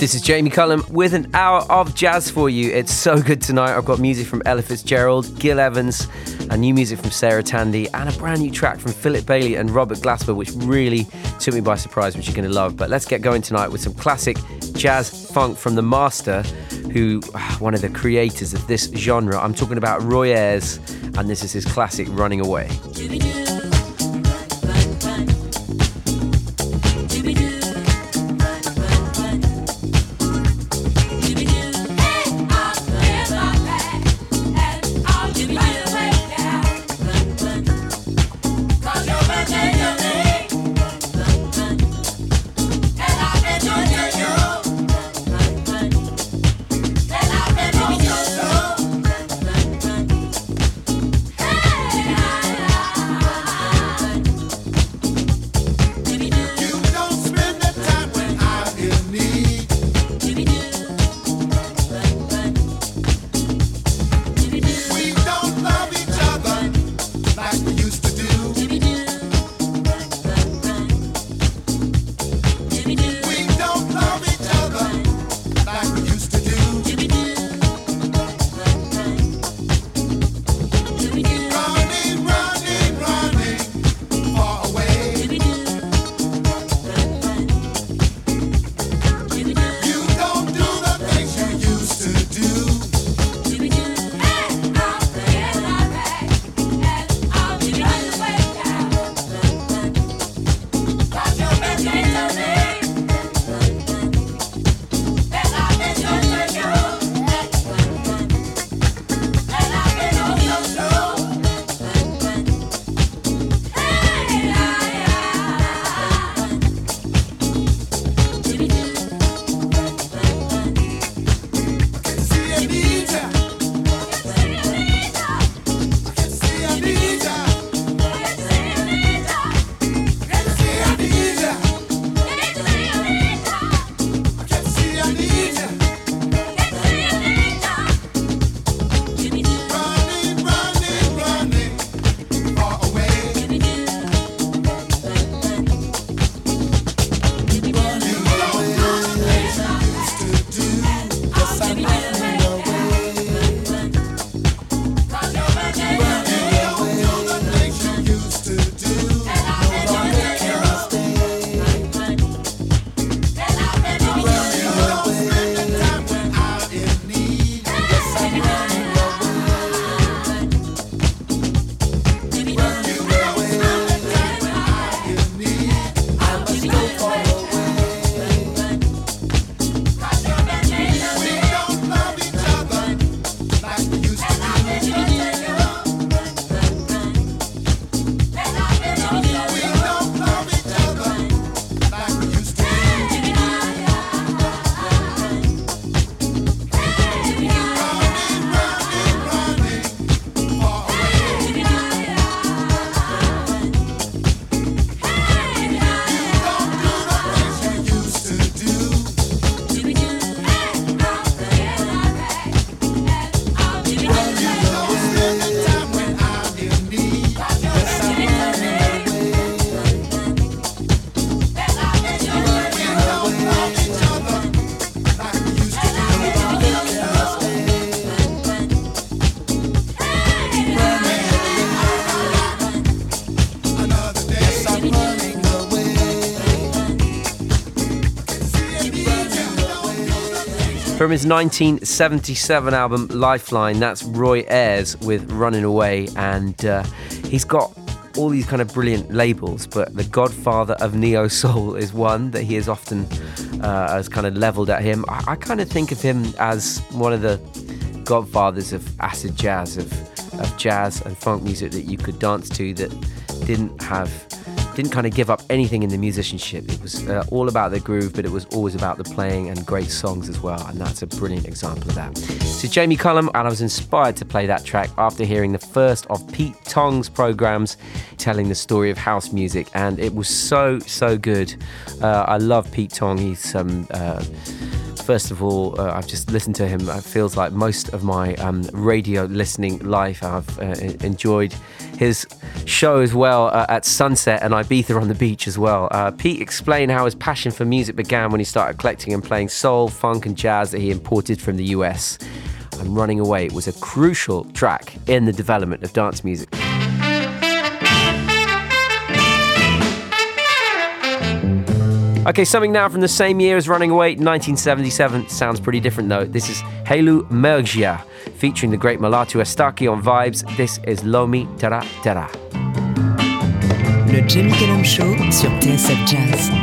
This is Jamie Cullum with an hour of jazz for you. It's so good tonight. I've got music from Ella Fitzgerald, Gil Evans, and new music from Sarah Tandy, and a brand new track from Philip Bailey and Robert Glasper, which really took me by surprise, which you're going to love. But let's get going tonight with some classic jazz funk from the master, who ah, one of the creators of this genre. I'm talking about Roy Ayers, and this is his classic Running Away. From his 1977 album Lifeline, that's Roy Ayers with Running Away, and uh, he's got all these kind of brilliant labels, but the godfather of neo soul is one that he has often uh, has kind of leveled at him. I, I kind of think of him as one of the godfathers of acid jazz, of, of jazz and funk music that you could dance to that didn't have didn't kind of give up anything in the musicianship. It was uh, all about the groove, but it was always about the playing and great songs as well. And that's a brilliant example of that. So, Jamie Cullum, and I was inspired to play that track after hearing the first of Pete Tong's programs telling the story of house music. And it was so, so good. Uh, I love Pete Tong. He's um, uh, First of all, uh, I've just listened to him. It feels like most of my um, radio listening life. I've uh, enjoyed his show as well uh, at Sunset and Ibiza on the beach as well. Uh, Pete explained how his passion for music began when he started collecting and playing soul, funk, and jazz that he imported from the US. And Running Away was a crucial track in the development of dance music. Okay, something now from the same year as Running Away, 1977. Sounds pretty different though. This is Hailu Mergia, featuring the great Mulatu Astatke on vibes. This is Lomi Tera Tera. Le Jamie Cullum Show sur TSF Jazz.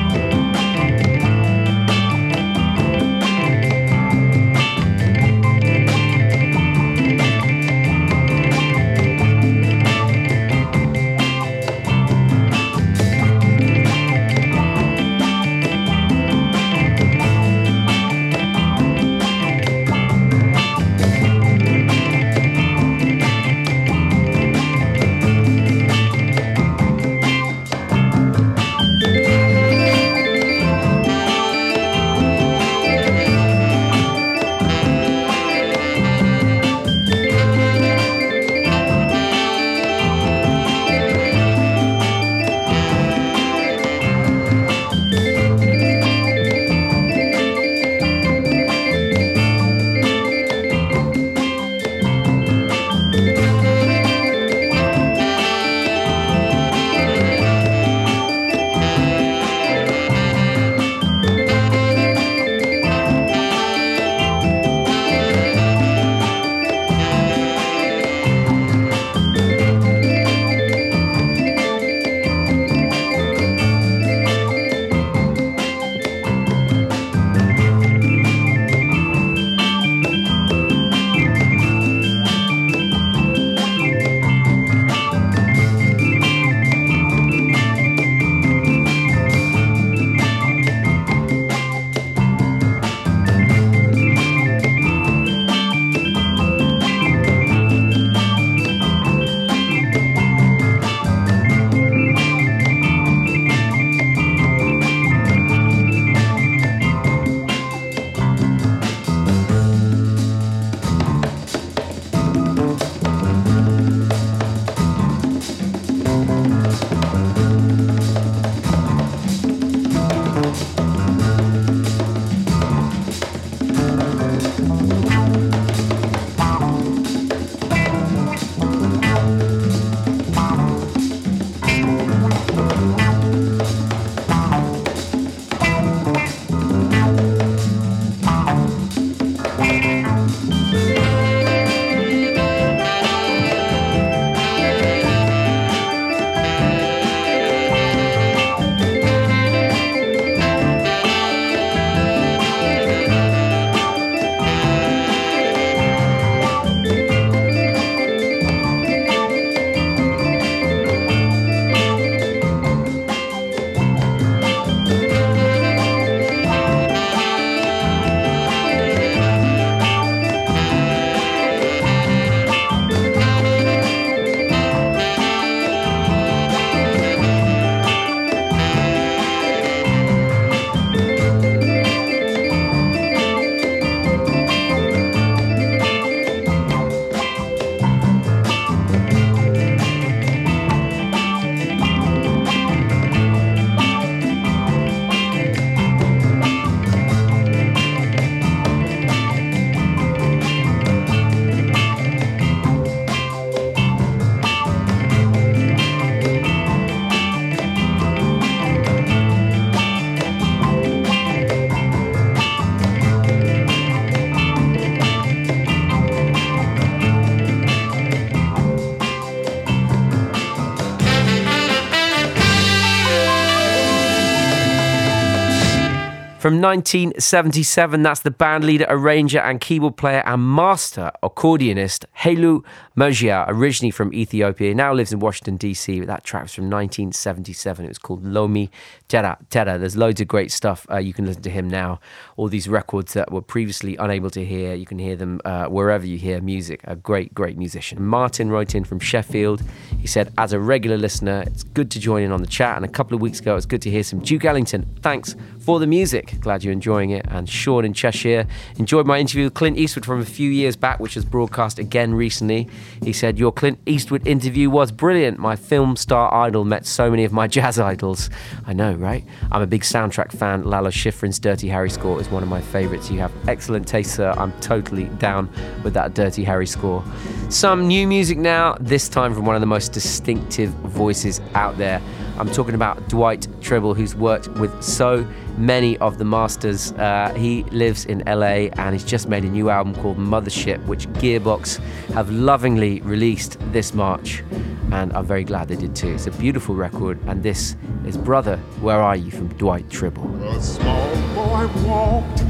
From 1977, that's the band leader, arranger, and keyboard player and master accordionist Hailu Mergia, originally from Ethiopia, now lives in Washington, D.C. That track was from 1977. It was called Lomi Tera Tera. There's loads of great stuff. Uh, you can listen to him now. All these records that were previously unable to hear, you can hear them uh, wherever you hear music. A great, great musician. Martin wrote in from Sheffield. He said, As a regular listener, it's good to join in on the chat. And a couple of weeks ago, it's good to hear some Duke Ellington. Thanks for the music. Glad you're enjoying it. And Sean in Cheshire enjoyed my interview with Clint Eastwood from a few years back, which was broadcast again recently. He said, Your Clint Eastwood interview was brilliant. My film star idol met so many of my jazz idols. I know, right? I'm a big soundtrack fan. Lalo Schifrin's Dirty Harry score is one of my favourites. You have excellent taste, sir. I'm totally down with that Dirty Harry score. Some new music now, this time from one of the most distinctive voices out there. I'm talking about Dwight Trible, who's worked with so many of the masters. Uh, he lives in LA and he's just made a new album called Mothership, which Gearbox have lovingly released this March. And I'm very glad they did too. It's a beautiful record, and this is Brother, Where Are You from Dwight Trible. A small boy walked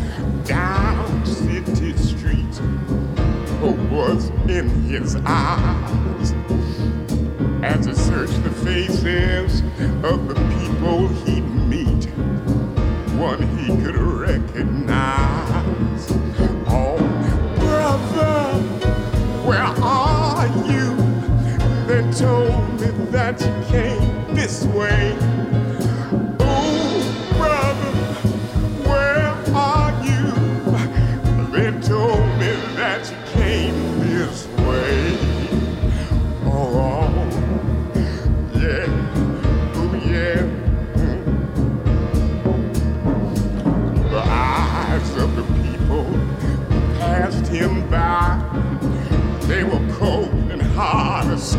down city streets. Was in his eyes? As he searched the faces of the people he'd meet, one he could recognize. Oh, brother, where are told me that you came this way.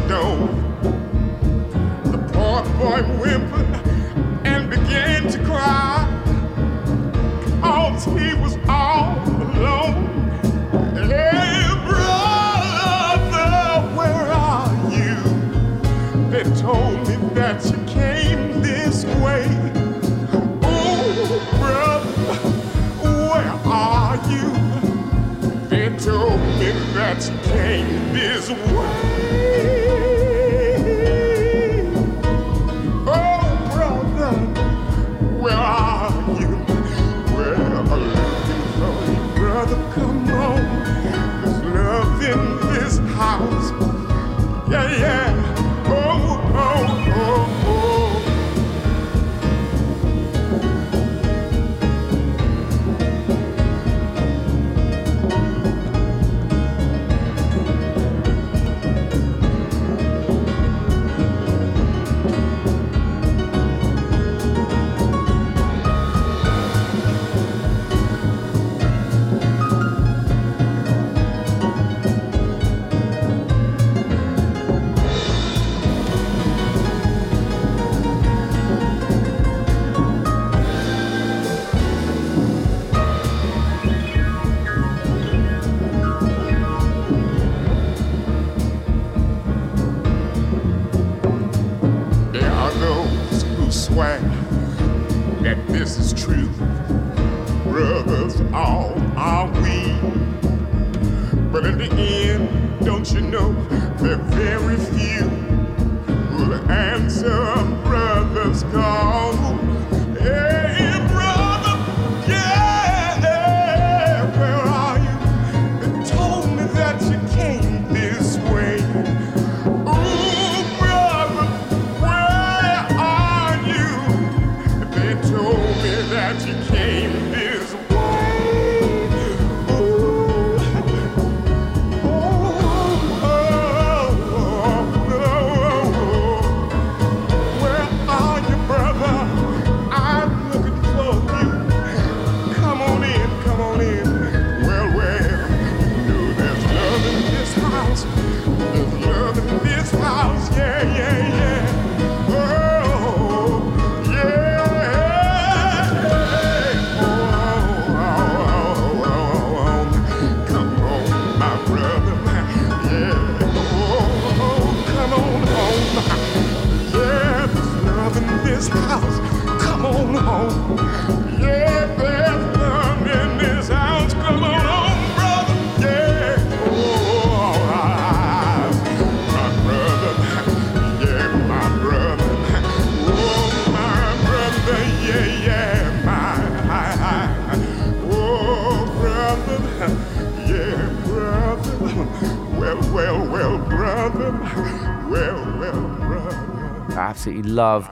Hard. The poor boy whimpered and began to cry, cause he was all alone. Hey, brother, where are you? They told me that you came this way. Oh, brother, where are you? They told me that you came this way.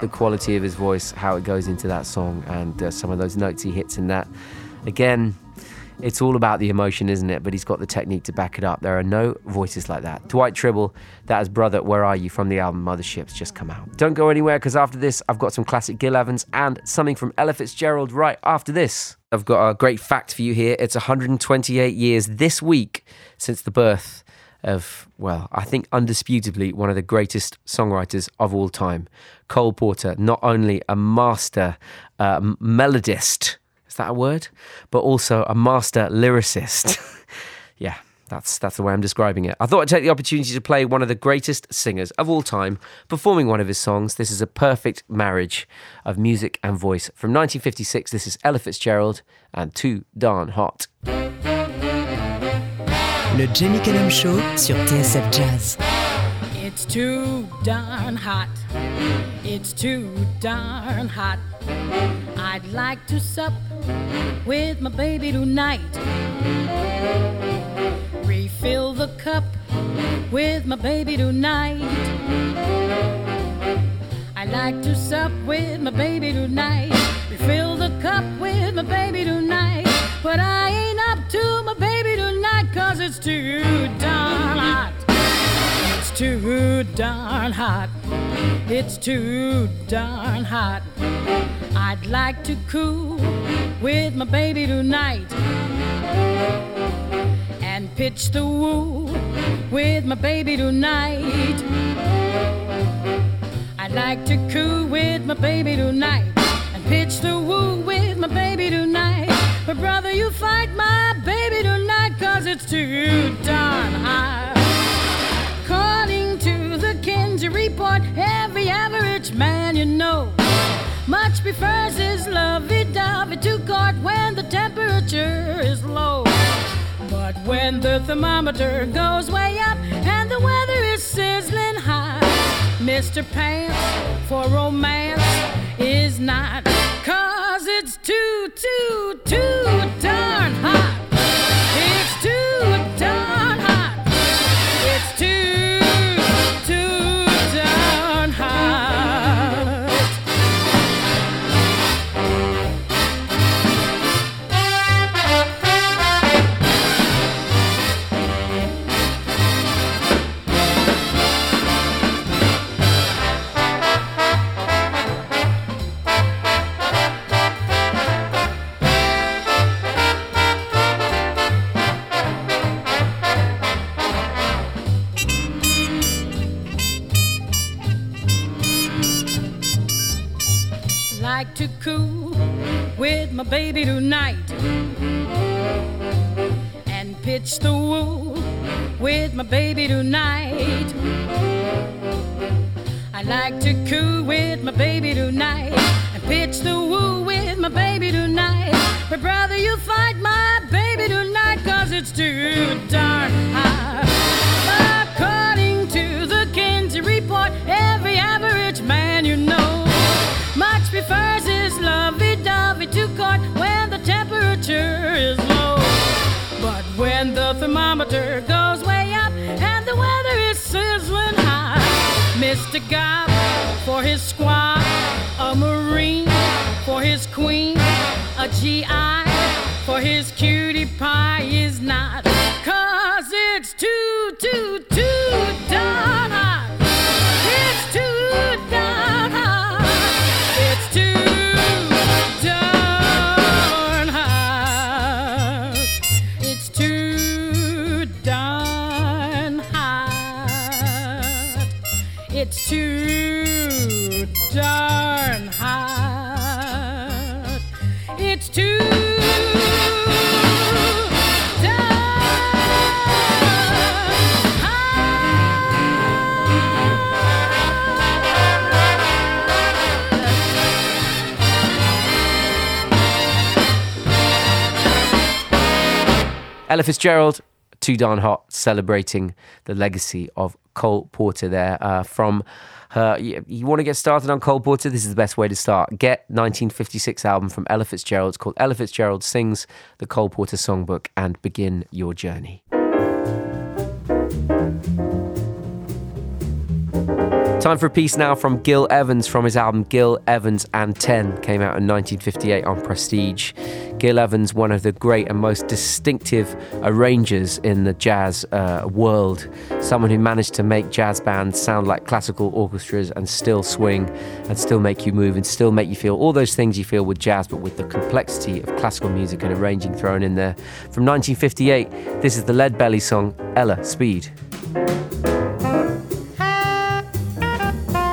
The quality of his voice, how it goes into that song, and uh, some of those notes he hits in that. Again, it's all about the emotion, isn't it? But he's got the technique to back it up. There are no voices like that. Dwight Trible, that is Brother, Where Are You from the album Motherships, just come out. Don't go anywhere because after this, I've got some classic Gil Evans and something from Ella Fitzgerald right after this. I've got a great fact for you here. It's 128 years this week since the birth of, well, I think undisputably one of the greatest songwriters of all time. Cole Porter, not only a master uh, melodist, is that a word? But also a master lyricist. yeah, that's that's the way I'm describing it. I thought I'd take the opportunity to play one of the greatest singers of all time performing one of his songs. This is a perfect marriage of music and voice. From 1956, this is Ella Fitzgerald and Too Darn Hot. Le Jamie Cullum Show sur TSF Jazz. It's too darn hot. It's too darn hot. I'd like to sup with my baby tonight. Refill the cup with my baby tonight. I'd like to sup with my baby tonight. Refill the cup with my baby tonight. But I ain't up to my baby tonight, cause it's too darn hot. Too darn hot. It's too darn hot. I'd like to cool with my baby tonight and pitch the woo with my baby tonight. I'd like to cool with my baby tonight and pitch the woo with my baby tonight. But brother, you fight my baby tonight cause it's too darn hot. To report, every average man you know much prefers his lovey-dovey to court when the temperature is low. But when the thermometer goes way up and the weather is sizzling hot, Mr. Pants for romance is not. Cause it's too, too, too darn a GI for his Fitzgerald, Too Darn Hot, celebrating the legacy of Cole Porter there uh, from her. You, you want to get started on Cole Porter? This is the best way to start. Get 1956 album from Ella Fitzgerald. It's called Ella Fitzgerald Sings the Cole Porter Songbook and begin your journey. Time for a piece now from Gil Evans from his album Gil Evans and 10, came out in 1958 on Prestige. Gil Evans, one of the great and most distinctive arrangers in the jazz uh, world, someone who managed to make jazz bands sound like classical orchestras and still swing and still make you move and still make you feel all those things you feel with jazz, but with the complexity of classical music and arranging thrown in there. From 1958, this is the Lead Belly song Ella Speed.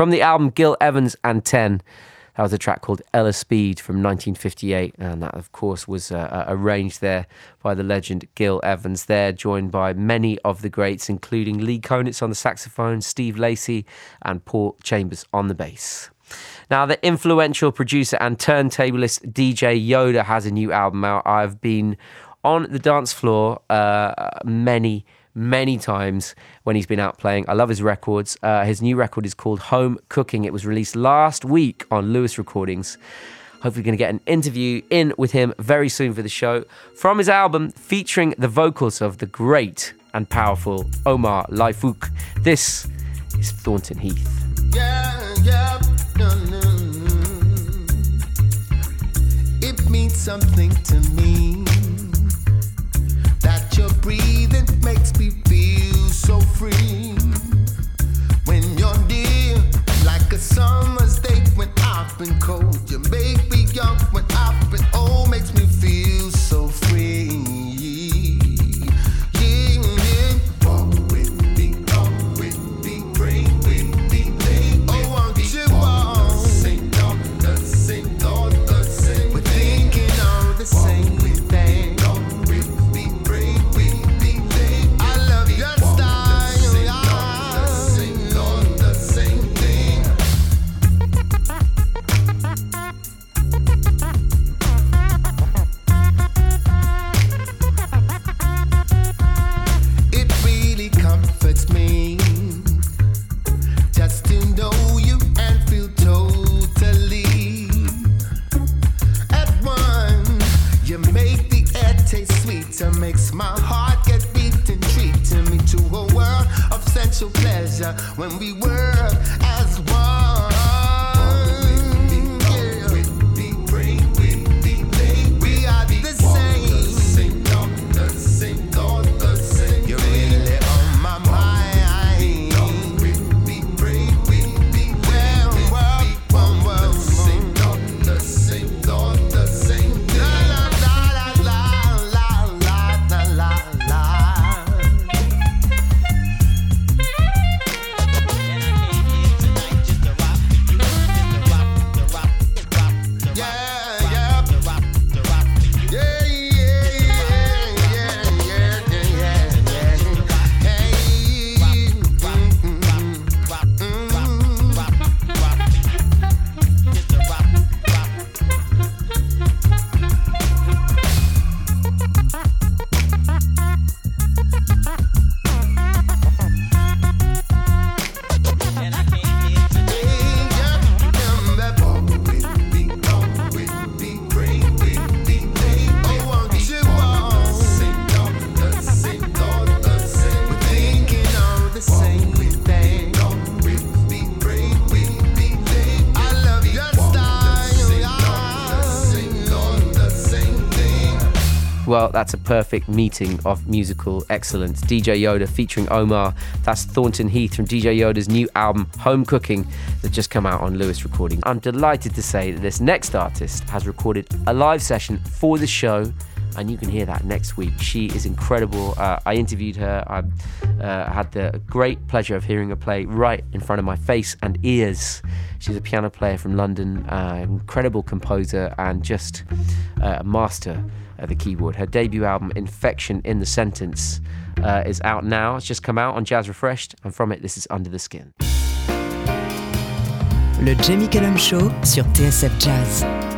From the album Gil Evans and 10, that was a track called Ella Speed from 1958, and that, of course, was uh, uh, arranged there by the legend Gil Evans. There, joined by many of the greats, including Lee Konitz on the saxophone, Steve Lacy, and Paul Chambers on the bass. Now, the influential producer and turntablist DJ Yoda has a new album out. I've been on the dance floor uh, many many times when he's been out playing. I love his records. Uh, his new record is called Home Cooking. It was released last week on Lewis Recordings. Hopefully, we're going to get an interview in with him very soon for the show. From his album featuring the vocals of the great and powerful Omar Lye-Fook. This is Thornton Heath. Yeah, yeah. It means something to me that you're breathing summer's day when I've been cold, you make me young when that's a perfect meeting of musical excellence. DJ Yoda featuring Omar. That's Thornton Heath from DJ Yoda's new album, Home Cooking, that just come out on Lewis Recording. I'm delighted to say that this next artist has recorded a live session for the show and you can hear that next week. She is incredible. Uh, I interviewed her. I uh, had the great pleasure of hearing her play right in front of my face and ears. She's a piano player from London, uh, incredible composer, and just uh, a master uh, the keyboard. Her debut album, Infraction in the Sentence, uh, is out now. It's just come out on Jazz Refreshed, and from it, this is Under the Skin. Le Jamie Cullum Show sur TSF Jazz.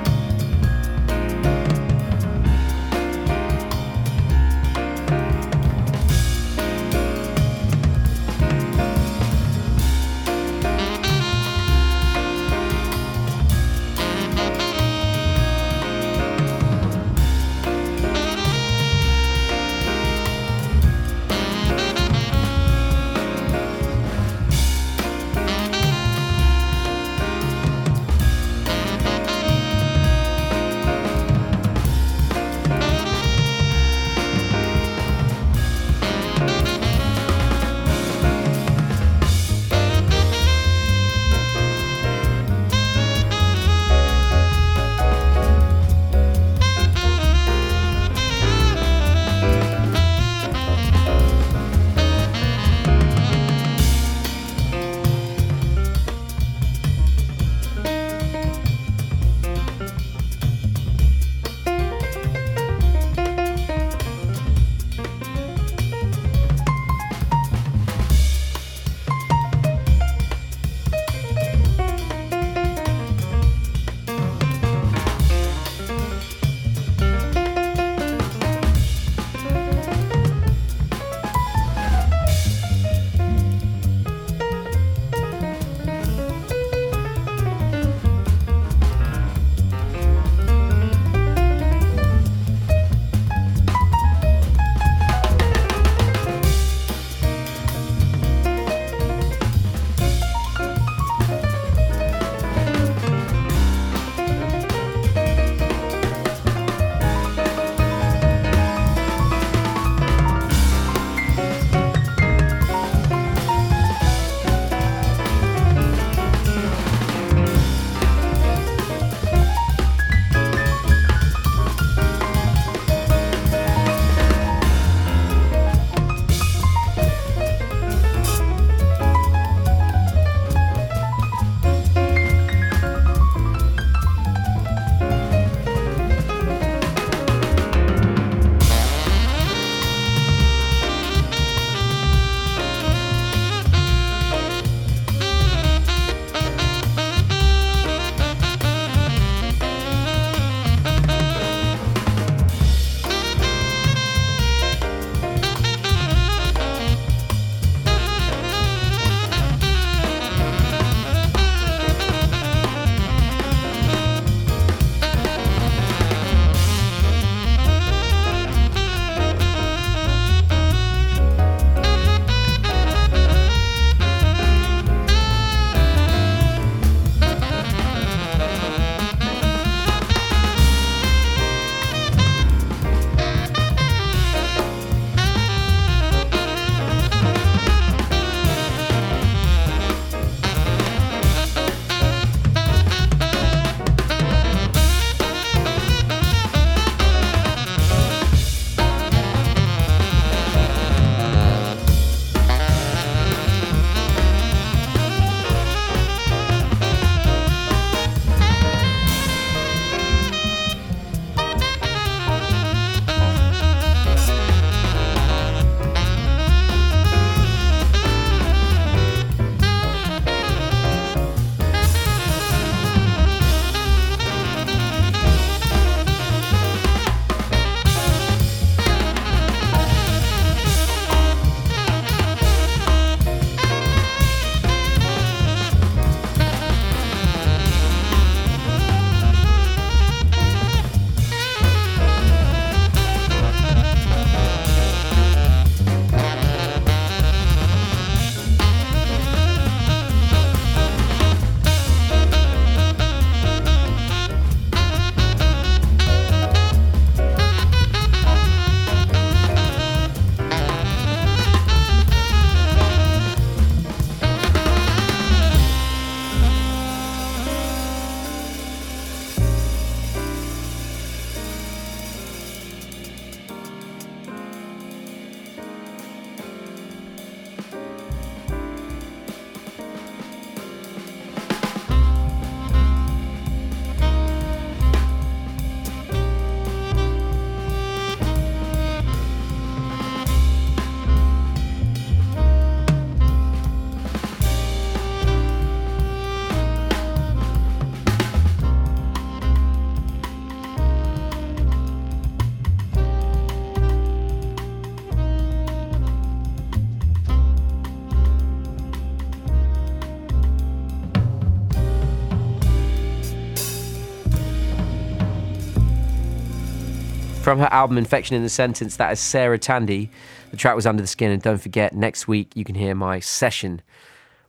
From her album Infraction in the Sentence, that is Sarah Tandy. The track was Under the Skin, and don't forget, next week you can hear my session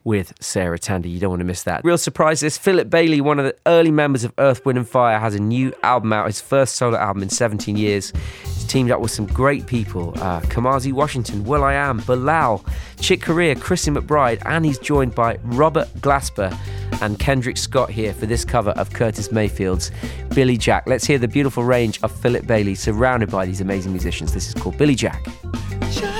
with Sarah Tandy. You don't want to miss that. Real surprise is Philip Bailey, one of the early members of Earth, Wind and Fire, has a new album out, his first solo album in 17 years. He's teamed up with some great people uh, Kamasi Washington, Will I Am, Bilal, Chick Corea, Christian McBride, and he's joined by Robert Glasper and Kendrick Scott here for this cover of Curtis Mayfield's Billy Jack. Let's hear the beautiful range of Philip Bailey surrounded by these amazing musicians. This is called Billy Jack. Jack.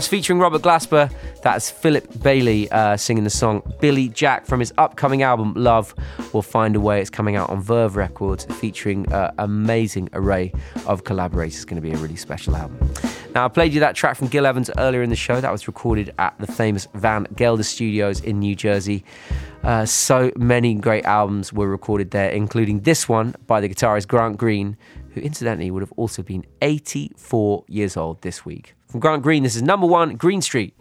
That's featuring Robert Glasper. That's Philip Bailey uh, singing the song Billy Jack from his upcoming album Love Will Find a Way. It's coming out on Verve Records, featuring an uh, amazing array of collaborators. It's going to be a really special album. Now, I played you that track from Gil Evans earlier in the show. That was recorded at the famous Van Gelder Studios in New Jersey. Uh, so many great albums were recorded there, including this one by the guitarist Grant Green, who incidentally would have also been 84 years old this week. From Grant Green, this is number one, Green Street.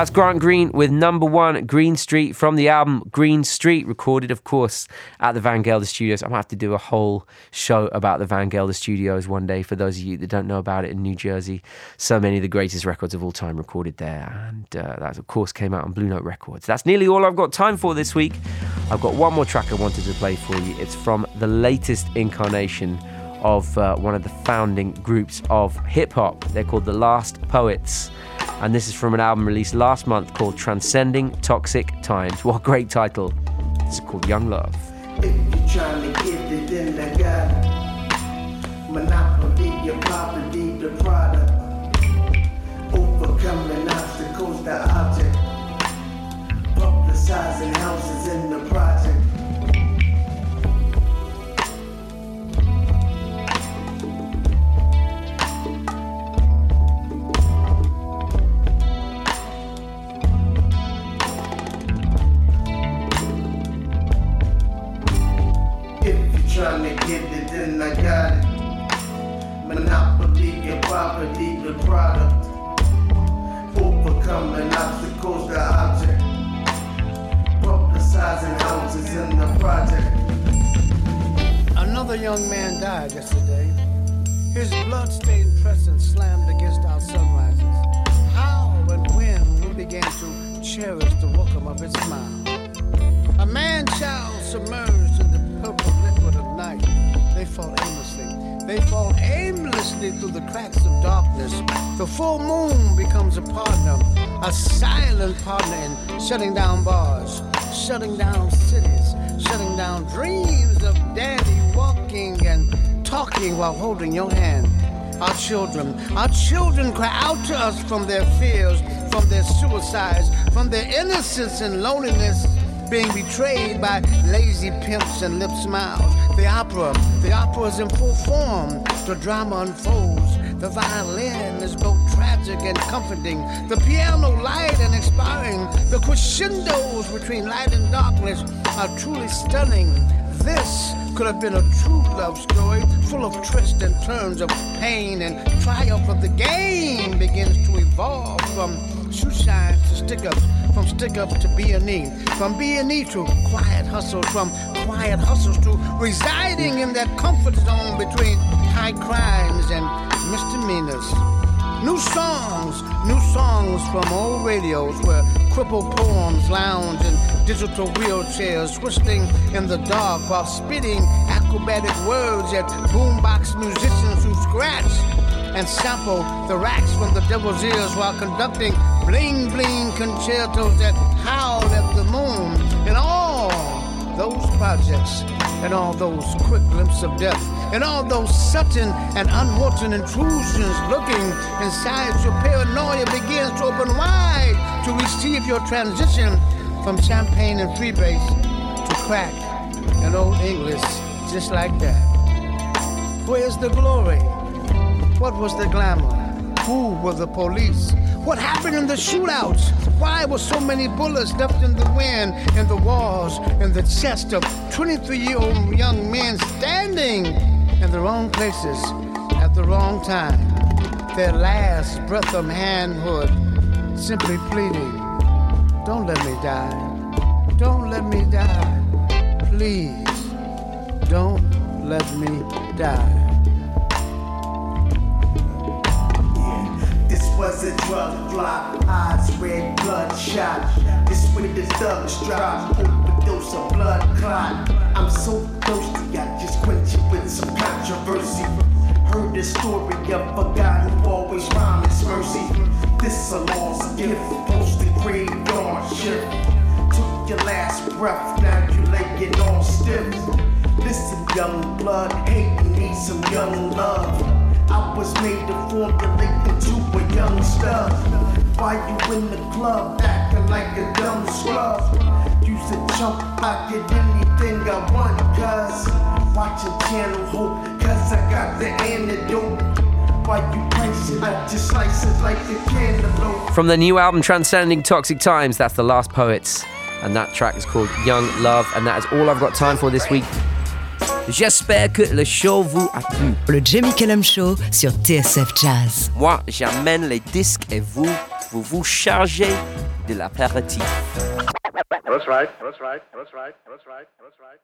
That's Grant Green with number one Green Street from the album Green Street, recorded, of course, at the Van Gelder Studios. I'm gonna have to do a whole show about the Van Gelder Studios one day for those of you that don't know about it in New Jersey. So many of the greatest records of all time recorded there, and uh, that, of course, came out on Blue Note Records. That's nearly all I've got time for this week. I've got one more track I wanted to play for you. It's from the latest incarnation of uh, one of the founding groups of hip hop. They're called The Last Poets and this is from an album released last month called Transcending Toxic Times. What a great title! It's called Young Love. Property, the product. Overcoming obstacles, the object. Publicizing houses in the project. Another young man died yesterday. His blood-stained presence slammed against our sunrises. How and when we began to cherish the welcome of his smile. A man-child submerged in the purple liquid of night. They fall aimlessly. They fall aimlessly through the cracks of darkness. The full moon becomes a partner, a silent partner in shutting down bars, shutting down cities, shutting down dreams of daddy walking and talking while holding your hand. Our children, our children cry out to us from their fears, from their suicides, from their innocence and loneliness, being betrayed by lazy pimps and lip smiles. The opera, the opera is in full form. The drama unfolds. The violin is both tragic and comforting. The piano light and expiring. The crescendos between light and darkness are truly stunning. This could have been a true love story full of twists and turns of pain and triumph of the game begins to evolve from shoe shines to stick ups, from stick ups to B&E, from B&E to quiet hustles, from quiet hustles to residing in that comfort zone between high crimes and misdemeanors. New songs, new songs from old radios where crippled poems lounge in digital wheelchairs, twisting in the dark while spitting acrobatic words at boombox musicians who scratch and sample the racks from the devil's ears while conducting bling bling concertos that howl at the moon. Those projects and all those quick glimpses of death and all those sudden and unwanted intrusions looking inside your paranoia begins to open wide to receive your transition from champagne and freebase to crack and old English just like that. Where's the glory? What was the glamour? Who were the police? What happened in the shootouts? Why were so many bullets left in the wind, in the walls, in the chest of 23 year old young men standing in the wrong places at the wrong time? Their last breath of manhood simply pleading, Don't let me die. Don't let me die. Please, don't let me die. This was a drug flop, eyes red, bloodshot. This way the thugs drop, overdose of blood clot. I'm so thirsty, I just quench it with some controversy. Heard the story of a guy who always promised mercy. This a lost gift, posted graveyard shift. Took your last breath, now you laying all stiff. Listen, young blood, hate need some young love. I was made to formulate into a youngster. Why you in the club acting like a dumb scrub? Use a chump, I get anything I want, cuz. Watching Channel Hope, cuz I got the antidote. A. From the new album Transcending Toxic Times, that's The Last Poets, and that track is called Young Love, and that is all I've got time for this week. J'espère que le show vous a plu. Le Jamie Cullum Show sur TSF Jazz. Moi, j'amène les disques et vous, vous vous chargez de l'apéritif. That's right. That's right. That's right. That's right. That's right.